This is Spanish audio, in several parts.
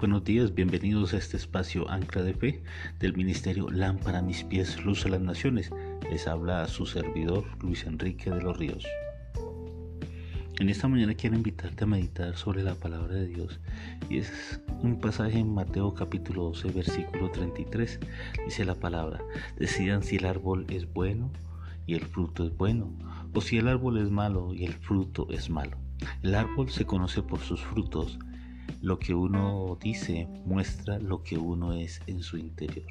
buenos días, bienvenidos a este espacio Ancla de Fe del Ministerio Lámpara a mis pies, Luz a las Naciones. Les habla su servidor Luis Enrique de los Ríos. En esta mañana quiero invitarte a meditar sobre la palabra de Dios y es un pasaje en Mateo capítulo 12 versículo 33. Dice la palabra, decidan si el árbol es bueno y el fruto es bueno o si el árbol es malo y el fruto es malo. El árbol se conoce por sus frutos lo que uno dice muestra lo que uno es en su interior.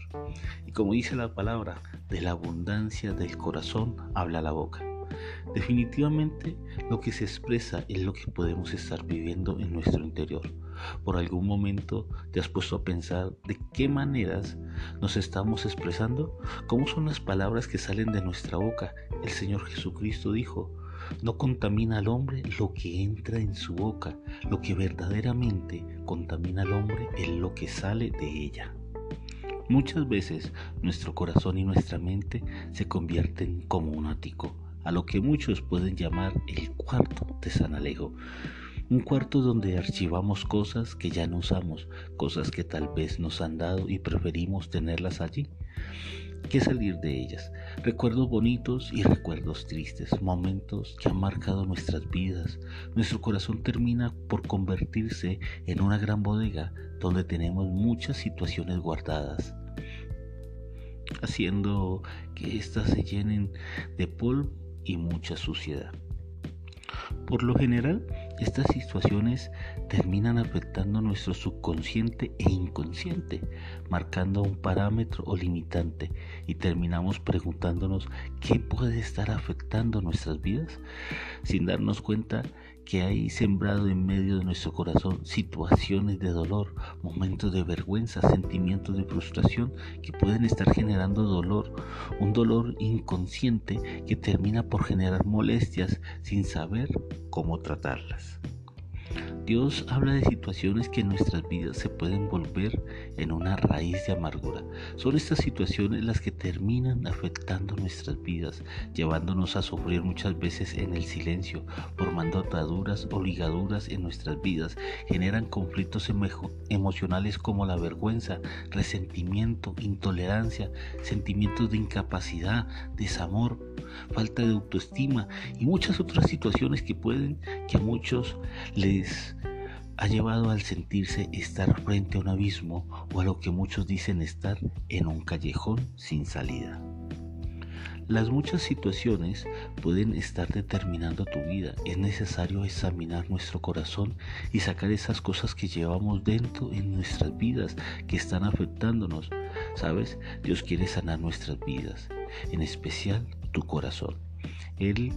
Y como dice la palabra, de la abundancia del corazón habla la boca. Definitivamente lo que se expresa es lo que podemos estar viviendo en nuestro interior. Por algún momento te has puesto a pensar de qué maneras nos estamos expresando, cómo son las palabras que salen de nuestra boca. El Señor Jesucristo dijo, no contamina al hombre lo que entra en su boca, lo que verdaderamente contamina al hombre es lo que sale de ella. Muchas veces nuestro corazón y nuestra mente se convierten como un ático, a lo que muchos pueden llamar el cuarto de San Alejo. Un cuarto donde archivamos cosas que ya no usamos, cosas que tal vez nos han dado y preferimos tenerlas allí que salir de ellas. Recuerdos bonitos y recuerdos tristes, momentos que han marcado nuestras vidas. Nuestro corazón termina por convertirse en una gran bodega donde tenemos muchas situaciones guardadas, haciendo que éstas se llenen de polvo y mucha suciedad. Por lo general, estas situaciones terminan afectando nuestro subconsciente e inconsciente, marcando un parámetro o limitante. Y terminamos preguntándonos qué puede estar afectando nuestras vidas sin darnos cuenta que hay sembrado en medio de nuestro corazón situaciones de dolor, momentos de vergüenza, sentimientos de frustración que pueden estar generando dolor, un dolor inconsciente que termina por generar molestias sin saber cómo tratarlas. Dios habla de situaciones que en nuestras vidas se pueden volver en una raíz de amargura. Son estas situaciones las que terminan afectando nuestras vidas, llevándonos a sufrir muchas veces en el silencio, formando ataduras o ligaduras en nuestras vidas, generan conflictos emocionales como la vergüenza, resentimiento, intolerancia, sentimientos de incapacidad, desamor, falta de autoestima y muchas otras situaciones que pueden que a muchos les ha llevado al sentirse estar frente a un abismo o a lo que muchos dicen estar en un callejón sin salida. Las muchas situaciones pueden estar determinando tu vida. Es necesario examinar nuestro corazón y sacar esas cosas que llevamos dentro en nuestras vidas que están afectándonos. ¿Sabes? Dios quiere sanar nuestras vidas, en especial tu corazón. Él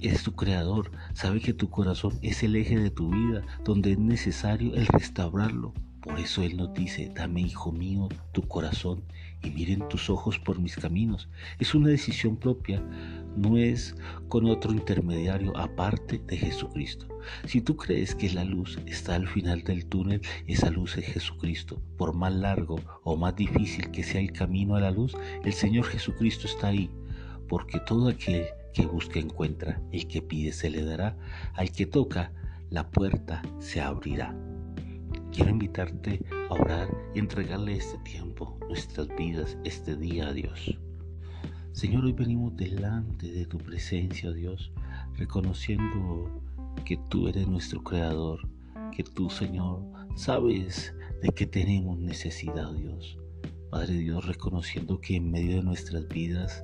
es tu creador, sabe que tu corazón es el eje de tu vida, donde es necesario el restaurarlo. Por eso Él nos dice, dame hijo mío tu corazón y miren tus ojos por mis caminos. Es una decisión propia, no es con otro intermediario aparte de Jesucristo. Si tú crees que la luz está al final del túnel, esa luz es Jesucristo. Por más largo o más difícil que sea el camino a la luz, el Señor Jesucristo está ahí, porque todo aquel que busca encuentra, el que pide se le dará, al que toca, la puerta se abrirá. Quiero invitarte a orar y entregarle este tiempo, nuestras vidas, este día a Dios. Señor, hoy venimos delante de tu presencia, Dios, reconociendo que tú eres nuestro creador, que tú, Señor, sabes de que tenemos necesidad, Dios. Padre Dios, reconociendo que en medio de nuestras vidas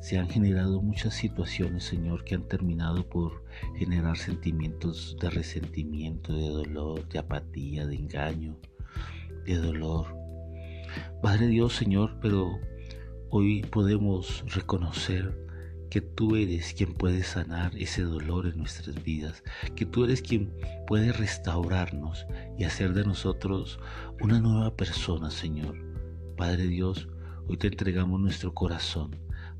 se han generado muchas situaciones, Señor, que han terminado por generar sentimientos de resentimiento, de dolor, de apatía, de engaño, de dolor. Padre Dios, Señor, pero hoy podemos reconocer que tú eres quien puede sanar ese dolor en nuestras vidas, que tú eres quien puede restaurarnos y hacer de nosotros una nueva persona, Señor. Padre Dios, hoy te entregamos nuestro corazón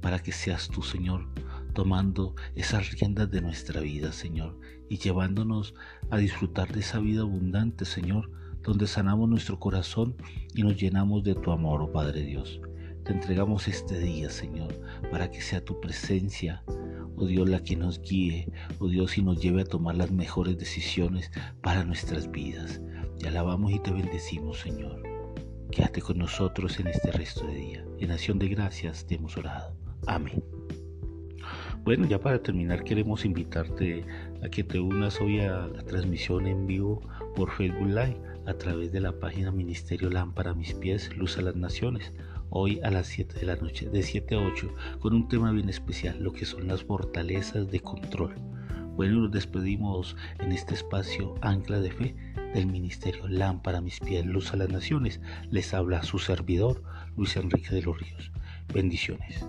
para que seas tú, Señor, tomando esas riendas de nuestra vida, Señor, y llevándonos a disfrutar de esa vida abundante, Señor, donde sanamos nuestro corazón y nos llenamos de tu amor, oh Padre Dios. Te entregamos este día, Señor, para que sea tu presencia, oh Dios, la que nos guíe, oh Dios, y nos lleve a tomar las mejores decisiones para nuestras vidas. Te alabamos y te bendecimos, Señor. Quédate con nosotros en este resto de día. En acción de gracias te hemos orado. Amén. Bueno, ya para terminar queremos invitarte a que te unas hoy a la transmisión en vivo por Facebook Live a través de la página Ministerio Lámpara Mis Pies, Luz a las Naciones, hoy a las 7 de la noche, de 7 a 8, con un tema bien especial, lo que son las fortalezas de control. Bueno, nos despedimos en este espacio Ancla de Fe del Ministerio Lámpara Mis Pies, Luz a las Naciones. Les habla su servidor, Luis Enrique de los Ríos. Bendiciones.